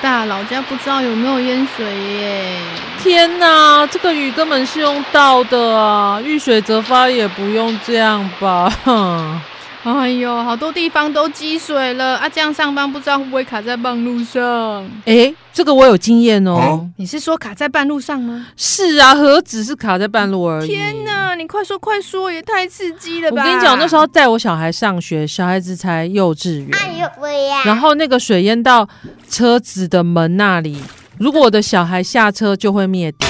大，老家不知道有没有淹水耶！天哪，这个雨根本是用倒的啊！遇水则发也不用这样吧？哼哼！哎呦，好多地方都积水了啊！这样上班不知道会不会卡在半路上？哎，这个我有经验哦。你是说卡在半路上吗？是啊，何止是卡在半路而已！天哪，你快说快说，也太刺激了吧！我跟你讲，那时候带我小孩上学，小孩子才幼稚园。哎呦喂呀！然后那个水淹到车子的门那里，如果我的小孩下车就会灭顶，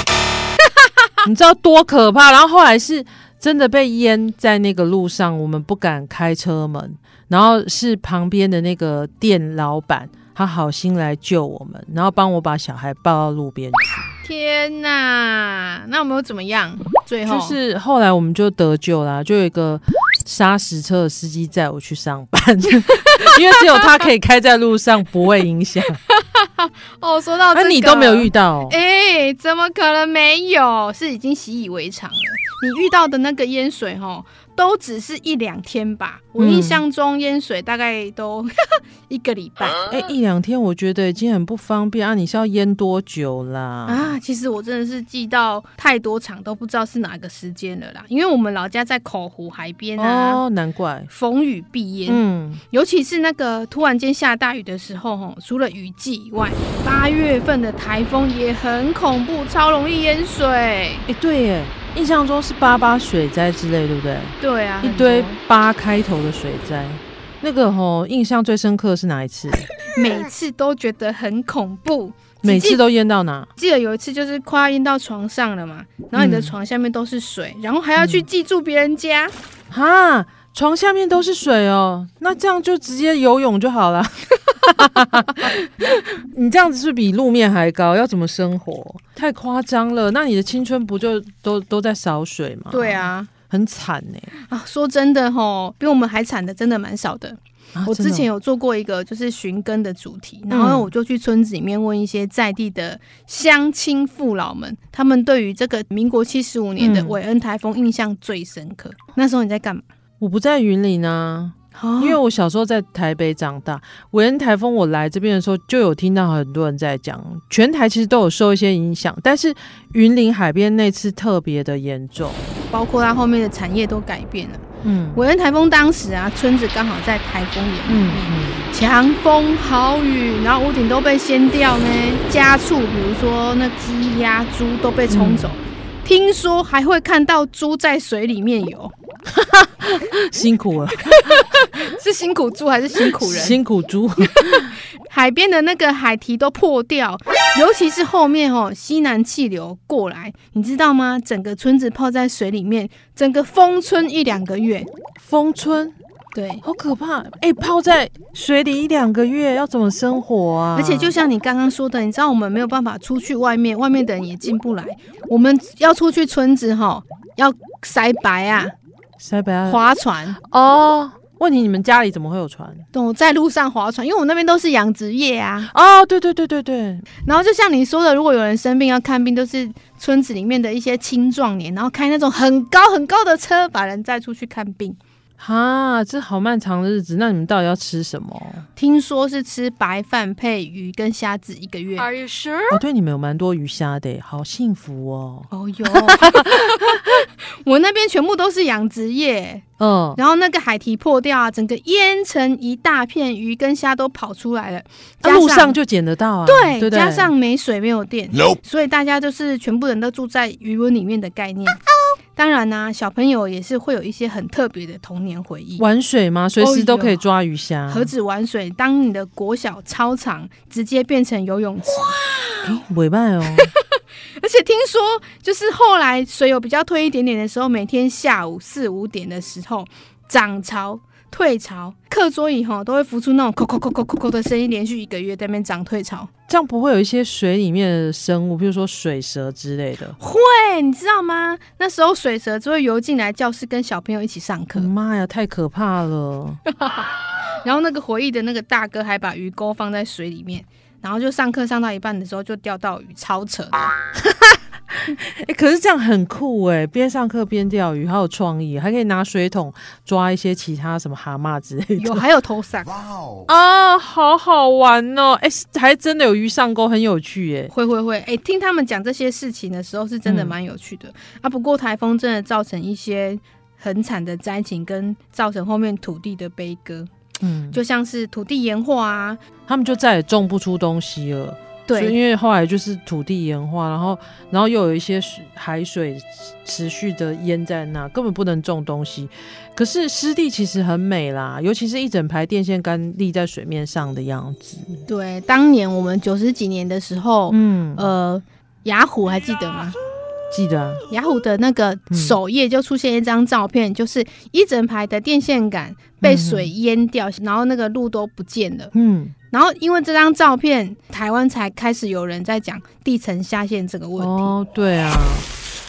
你知道多可怕？然后后来是。真的被淹在那个路上，我们不敢开车门。然后是旁边的那个店老板，他好心来救我们，然后帮我把小孩抱到路边去。天哪，那我们又怎么样？最后就是后来我们就得救啦，就有一个砂石车的司机载我去上班，因为只有他可以开在路上，不会影响。哦，说到这你都没有遇到？哎，怎么可能没有？是已经习以为常了。你遇到的那个淹水，齁，都只是一两天吧？我印象中淹水大概都 一个礼拜。哎、欸，一两天我觉得已经很不方便啊！你是要淹多久啦？啊，其实我真的是记到太多场都不知道是哪个时间了啦。因为我们老家在口湖海边啊，哦，难怪逢雨必淹。嗯，尤其是那个突然间下大雨的时候，吼，除了雨季以外，八月份的台风也很恐怖，超容易淹水。哎、欸，对耶。印象中是八八水灾之类，对不对？对啊，一堆八开头的水灾。那个吼，印象最深刻的是哪一次？每次都觉得很恐怖，每次都淹到哪？记得有一次就是快要淹到床上了嘛，然后你的床下面都是水，嗯、然后还要去记住别人家。哈，床下面都是水哦，那这样就直接游泳就好了。你这样子是比路面还高，要怎么生活？太夸张了！那你的青春不就都都在扫水吗？对啊，很惨呢。啊，说真的吼，比我们还惨的真的蛮少的。啊、我之前有做过一个就是寻根的主题，然后我就去村子里面问一些在地的乡亲父老们，他们对于这个民国七十五年的韦恩台风印象最深刻。嗯、那时候你在干嘛？我不在云林啊。因为我小时候在台北长大，韦恩台风我来这边的时候就有听到很多人在讲，全台其实都有受一些影响，但是云林海边那次特别的严重，包括它后面的产业都改变了。嗯，韦恩台风当时啊，村子刚好在台风眼里面，强风豪雨，然后屋顶都被掀掉呢，家畜比如说那鸡鸭猪都被冲走，嗯、听说还会看到猪在水里面游。辛苦了，是辛苦猪还是辛苦人？辛苦猪。海边的那个海堤都破掉，尤其是后面哦，西南气流过来，你知道吗？整个村子泡在水里面，整个封村一两个月。封村？对，好可怕！哎、欸，泡在水里一两个月，要怎么生活啊？而且就像你刚刚说的，你知道我们没有办法出去外面，外面的人也进不来。我们要出去村子哈，要塞白啊。塞北啊，划船哦。问题你们家里怎么会有船？我在路上划船，因为我那边都是养殖业啊。哦，对对对对对。然后就像你说的，如果有人生病要看病，都是村子里面的一些青壮年，然后开那种很高很高的车，把人载出去看病。哈，这好漫长的日子，那你们到底要吃什么？听说是吃白饭配鱼跟虾子一个月。Are you sure？哦，对，你们有蛮多鱼虾的，好幸福哦。哦哟，我那边全部都是养殖业，嗯，然后那个海堤破掉啊，整个淹成一大片，鱼跟虾都跑出来了。啊、路上就捡得到啊。对，对对加上没水没有电所以大家就是全部人都住在鱼塭里面的概念。当然呢、啊，小朋友也是会有一些很特别的童年回忆。玩水吗？随时都可以抓鱼虾。何止玩水？当你的国小操场直接变成游泳池，哇，尾巴哦！而且听说，就是后来水有比较退一点点的时候，每天下午四五点的时候，涨潮。退潮，课桌椅哈都会浮出那种“扣扣扣扣扣扣”的声音，连续一个月在那边涨退潮，这样不会有一些水里面的生物，比如说水蛇之类的？会，你知道吗？那时候水蛇就会游进来教室，跟小朋友一起上课。妈呀，太可怕了！然后那个回忆的那个大哥还把鱼钩放在水里面，然后就上课上到一半的时候就钓到鱼，超扯的。哎、欸，可是这样很酷哎，边上课边钓鱼，好有创意，还可以拿水桶抓一些其他什么蛤蟆之类的。有，还有投伞。哇哦！啊，好好玩哦！哎、欸，还真的有鱼上钩，很有趣耶。会会会，哎、欸，听他们讲这些事情的时候，是真的蛮有趣的、嗯、啊。不过台风真的造成一些很惨的灾情，跟造成后面土地的悲歌。嗯，就像是土地盐化啊，他们就再也种不出东西了。对，因为后来就是土地盐化，然后，然后又有一些水海水持续的淹在那，根本不能种东西。可是湿地其实很美啦，尤其是一整排电线杆立在水面上的样子。对，当年我们九十几年的时候，嗯，呃，雅虎还记得吗？记得啊，雅虎的那个首页就出现一张照片，嗯，就是一整排的电线杆被水淹掉，嗯，然后那个路都不见了。嗯。然后，因为这张照片，台湾才开始有人在讲地层下陷这个问题。哦，对啊，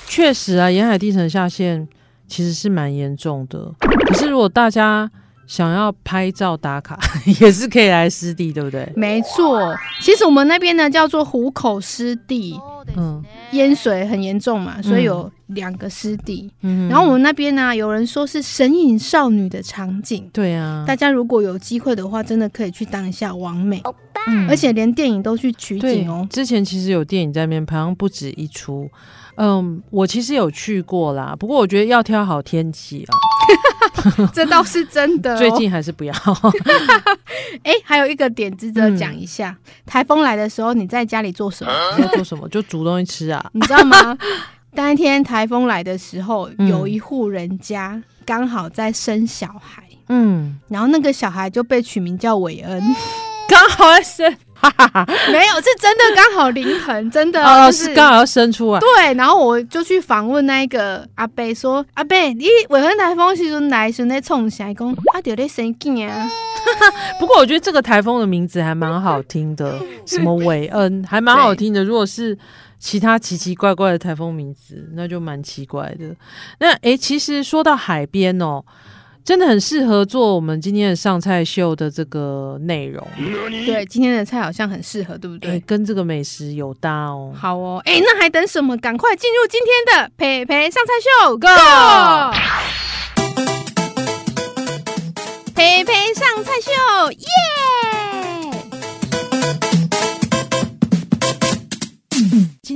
确实啊，沿海地层下陷其实是蛮严重的。可是，如果大家想要拍照打卡，也是可以来湿地，对不对？没错，其实我们那边呢叫做湖口湿地。嗯，淹水很严重嘛，所以有两个湿地。嗯，然后我们那边呢，有人说是神隐少女的场景。对啊，大家如果有机会的话，真的可以去当一下王美。嗯，而且连电影都去取景哦。之前其实有电影在那边拍，好像不止一出。嗯，我其实有去过啦，不过我觉得要挑好天气啊。这倒是真的，哦，最近还是不要。哎、欸，还有一个点值得讲一下，嗯、台风来的时候，你在家里做什么？你在做什么？就煮东西吃啊？你知道吗？当天台风来的时候，嗯、有一户人家刚好在生小孩，嗯，然后那个小孩就被取名叫韦恩，刚好在生。哈哈哈，没有，是真的刚好临盆，真的 哦，是刚好要生出来。对，然后我就去访问那个阿伯，说：“阿伯，你韦恩台风时阵来时在冲啥？讲啊，就在生囝啊。” 不过我觉得这个台风的名字还蛮好听的，什么韦恩，还蛮好听的。如果是其他奇奇怪怪的台风名字，那就蛮奇怪的。那哎，其实说到海边哦。真的很适合做我们今天的上菜秀的这个内容。对，今天的菜好像很适合，对不对？跟这个美食有搭哦。好哦，哎，那还等什么？赶快进入今天的培培上菜秀，Go！培培上菜秀，耶、yeah!！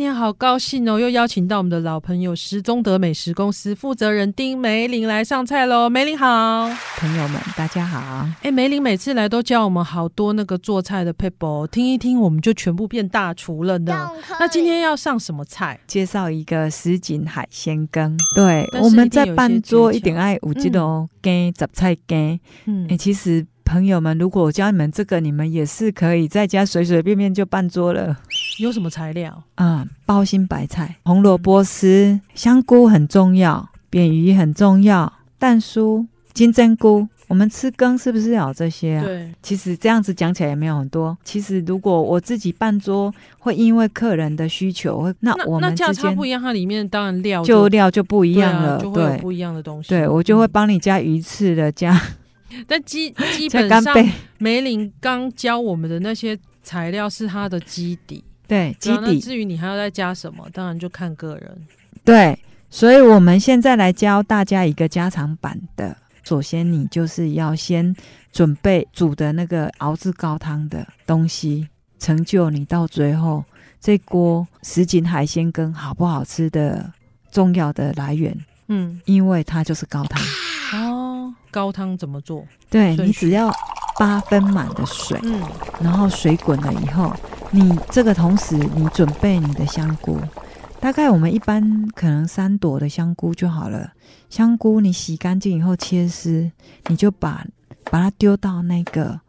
天好高兴哦，又邀请到我们的老朋友石中德美食公司负责人丁梅玲来上菜喽。梅玲好，朋友们大家好。哎，梅玲每次来都教我们好多那个做菜的 people，，听一听我们就全部变大厨了呢。那今天要上什么菜？介绍一个什锦海鲜羹。对，我们在办桌一点爱有这种羹杂菜羹。嗯，哎，其实。朋友们，如果我教你们这个，你们也是可以在家随随便便就办桌了。有什么材料？嗯，包心白菜、红萝卜丝、香菇很重要，扁鱼很重要，蛋酥、金针菇。我们吃羹是不是要有这些啊？对。其实这样子讲起来也没有很多。其实如果我自己办桌，会因为客人的需求，那我们之间那价差不一样，它里面当然料就，就料就不一样了，对，啊、就会有不一样的东西。对，我就会帮你加鱼翅的加。但基基本上，梅林刚教我们的那些材料是它的基底，对基底。至于你还要再加什么，当然就看个人。对，所以我们现在来教大家一个加长版的。首先，你就是要先准备煮的那个熬制高汤的东西，成就你到最后这锅什锦海鲜羹好不好吃的重要的来源。嗯，因为它就是高汤哦。高汤怎么做？对，你只要八分满的水，嗯，然后水滚了以后，你这个同时你准备你的香菇，大概我们一般可能三朵的香菇就好了。香菇你洗干净以后切丝，你就把把它丢到那个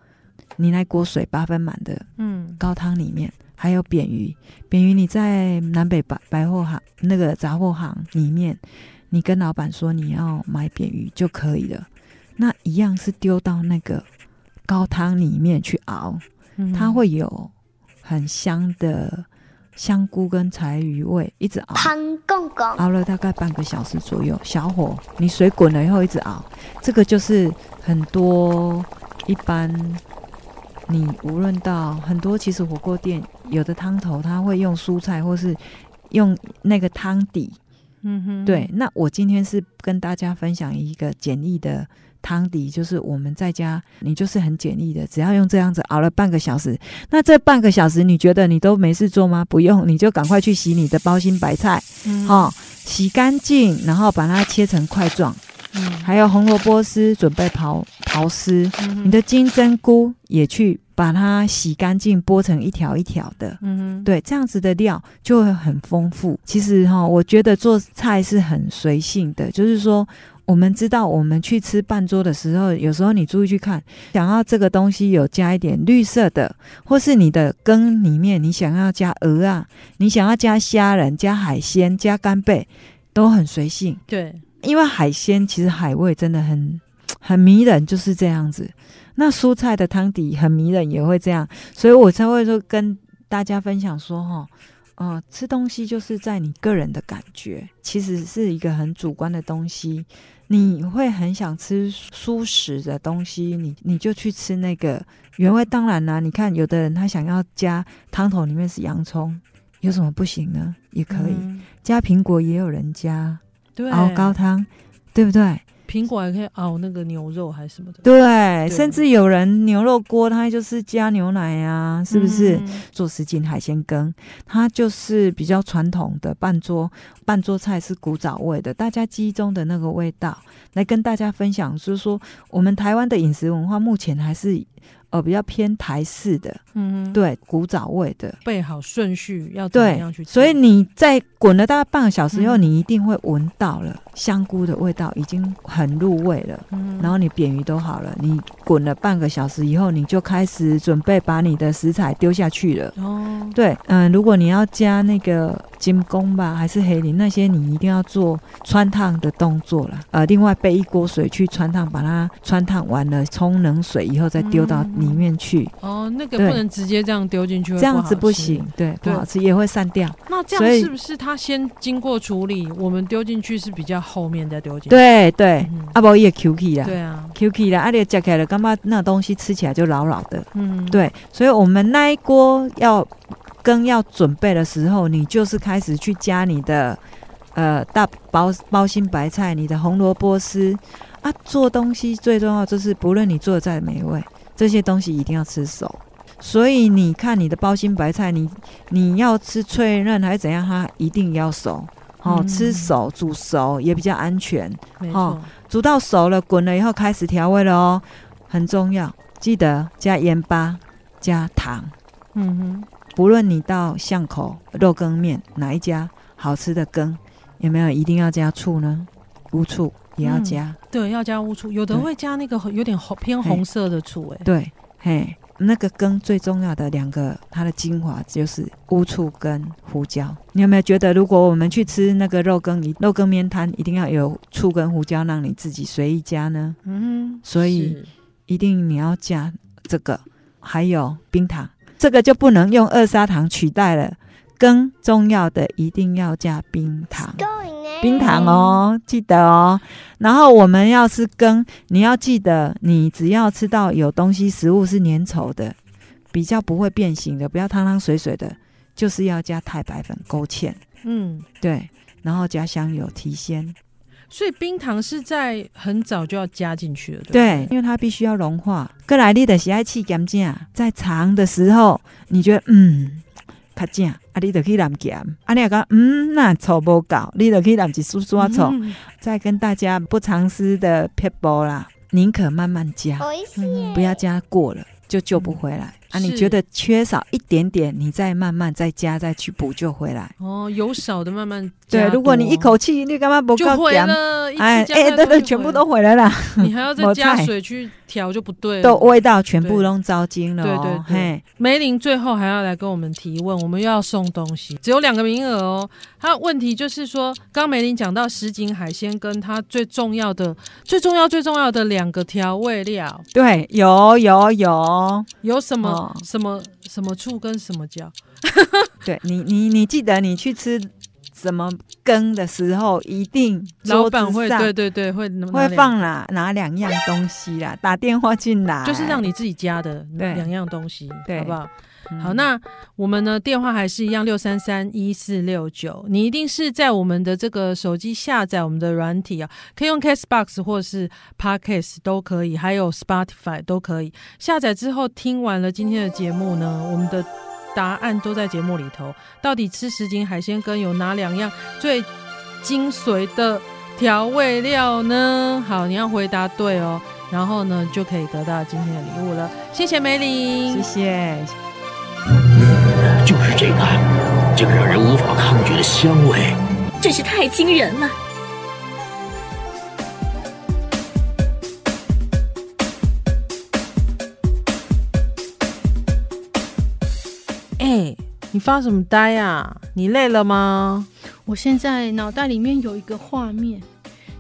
你那锅水八分满的嗯高汤里面。嗯、还有扁鱼，扁鱼你在南北百百货行那个杂货行里面，你跟老板说你要买扁鱼就可以了。那一样是丢到那个高汤里面去熬，嗯、它会有很香的。香菇跟柴鱼味一直熬，熬了大概半个小时左右，小火，你水滚了以后一直熬。这个就是很多一般，你无论到很多，其实火锅店有的汤头，他会用蔬菜或是用那个汤底。嗯哼，对。那我今天是跟大家分享一个简易的。汤底就是我们在家，你就是很简易的，只要用这样子熬了半个小时。那这半个小时你觉得你都没事做吗？不用，你就赶快去洗你的包心白菜，嗯、哦，洗干净，然后把它切成块状。嗯，还有红萝卜丝准备刨刨丝，嗯、你的金针菇也去把它洗干净，剥成一条一条的。嗯哼，对，这样子的料就会很丰富。其实哈、哦，我觉得做菜是很随性的，就是说。我们知道，我们去吃半桌的时候，有时候你注意去看，想要这个东西有加一点绿色的，或是你的羹里面你想要加鹅啊，你想要加虾仁、加海鲜、加干贝，都很随性。对，因为海鲜其实海味真的很很迷人，就是这样子。那蔬菜的汤底很迷人，也会这样，所以我才会说跟大家分享说，哈。哦，吃东西就是在你个人的感觉，其实是一个很主观的东西。你会很想吃素食的东西，你你就去吃那个原味。当然啦，你看有的人他想要加汤头里面是洋葱，有什么不行呢？也可以、嗯、加苹果，也有人加熬高汤，对不对？苹果还可以熬那个牛肉还是什么的，对，对甚至有人牛肉锅，它就是加牛奶呀、啊，是不是？嗯、做什锦海鲜羹，它就是比较传统的半桌半桌菜，是古早味的，大家记忆中的那个味道，来跟大家分享，就是说我们台湾的饮食文化目前还是。呃，比较偏台式的，嗯哼，对，古早味的，备好顺序要怎么样去？所以你在滚了大概半个小时以后，嗯、你一定会闻到了香菇的味道，已经很入味了。嗯，然后你扁鱼都好了，你滚了半个小时以后，你就开始准备把你的食材丢下去了。哦，对，嗯、呃，如果你要加那个金工吧，还是黑鳞那些，你一定要做穿烫的动作了。呃，另外备一锅水去穿烫，把它穿烫完了，冲冷水以后再丢到。里面去哦，那个不能直接这样丢进去，这样子不行，对，不好吃也会散掉。那这样是不是它先经过处理，我们丢进去是比较后面再丢进去？对对，阿宝也 Q K 了，对啊，Q K 了，阿你夹起来了，干嘛那东西吃起来就老老的？嗯，对，所以我们那一锅要羹要准备的时候，你就是开始去加你的呃大包包心白菜，你的红萝卜丝啊。做东西最重要就是，不论你做的再美味。这些东西一定要吃熟，所以你看你的包心白菜，你你要吃脆嫩还是怎样？它一定要熟，哦，嗯、吃熟煮熟也比较安全。哦，煮到熟了，滚了以后开始调味了哦，很重要，记得加盐巴、加糖。嗯哼，不论你到巷口肉羹面哪一家好吃的羹，有没有一定要加醋呢？无醋。也要加、嗯，对，要加乌醋，有的会加那个有点红偏红色的醋，哎，对，嘿，那个羹最重要的两个，它的精华就是乌醋跟胡椒。你有没有觉得，如果我们去吃那个肉羹，肉羹面摊一定要有醋跟胡椒，让你自己随意加呢？嗯，所以一定你要加这个，还有冰糖，这个就不能用二砂糖取代了。羹重要的一定要加冰糖。冰糖哦，记得哦。然后我们要是跟，你要记得，你只要吃到有东西，食物是粘稠的，比较不会变形的，不要汤汤水水的，就是要加太白粉勾芡。嗯，对。然后加香油提鲜。所以冰糖是在很早就要加进去了，对，对，因为它必须要融化。格莱利的喜爱吃咸酱，在长的时候，你觉得嗯。较正啊，你就去淋咸，啊，你也讲嗯，那错无够，你就去淋一丝丝醋。嗯、再跟大家不藏私的撇步啦，宁可慢慢加，嗯、不要加过了就救不回来。嗯、啊，你觉得缺少一点点，你再慢慢再加再去补救回来。哦，有少的慢慢对，如果你一口气你干嘛不够点？哎哎，对对，全部都回来了。你还要再 加水去调就不对了，都味道全部都糟精了。对对对，梅林最后还要来跟我们提问，我们又要送东西，只有两个名额哦。他问题就是说，刚梅林讲到什锦海鲜跟它最重要的、最重要、最重要的两个调味料，对，有有有，有什么、哦、什么什么醋跟什么椒？对你你你记得你去吃。怎么羹的时候，一定老板会对对对会会放哪哪两样东西啦？打电话进来，就是让你自己加的两样东西，对，好不好？嗯、好，那我们呢？电话还是一样，六三三一四六九。你一定是在我们的这个手机下载我们的软体啊，可以用 Castbox 或是 Podcast 都可以，还有 Spotify 都可以。下载之后听完了今天的节目呢，我们的。答案都在节目里头。到底吃十斤海鲜羹有哪两样最精髓的调味料呢？好，你要回答对哦，然后呢就可以得到今天的礼物了。谢谢梅林，谢谢。嗯，就是这个，这个让人无法抗拒的香味，真是太惊人了。你发什么呆呀？你累了吗？我现在脑袋里面有一个画面，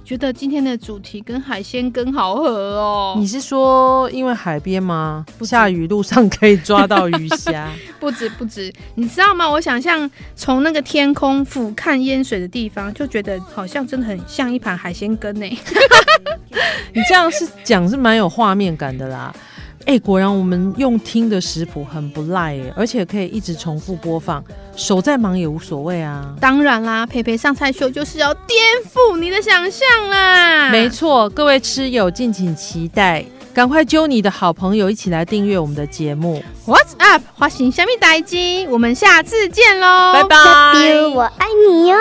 觉得今天的主题跟海鲜羹好合哦。你是说因为海边吗？下雨路上可以抓到鱼虾？不止不止，你知道吗？我想象从那个天空俯瞰淹水的地方，就觉得好像真的很像一盘海鲜羹呢。你这样是讲是蛮有画面感的啦。哎、欸，果然我们用听的食谱很不赖哎，而且可以一直重复播放，手再忙也无所谓啊。当然啦，佩佩上菜秀就是要颠覆你的想象啦。没错，各位吃友敬请期待，赶快揪你的好朋友一起来订阅我们的节目。What's up？花型虾米代机，我们下次见喽，拜拜。我爱你哟。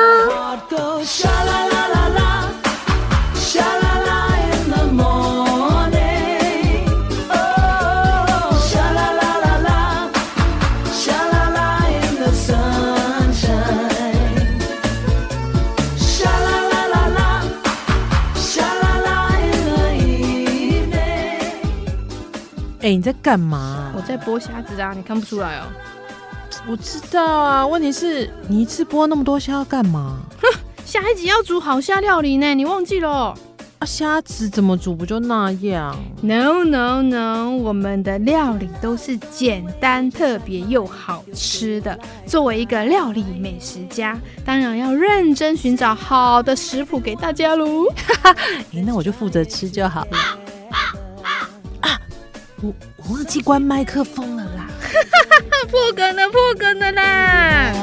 哎、欸，你在干嘛？我在剥虾子啊，你看不出来哦。我知道啊，问题是你一次剥那么多虾要干嘛？哼，下一集要煮好虾料理呢，你忘记了？啊，虾子怎么煮不就那样？No No No，我们的料理都是简单、特别又好吃的。作为一个料理美食家，当然要认真寻找好的食谱给大家喽。哈哈，哎，那我就负责吃就好了。我忘记关麦克风了啦！破梗了，破梗了啦！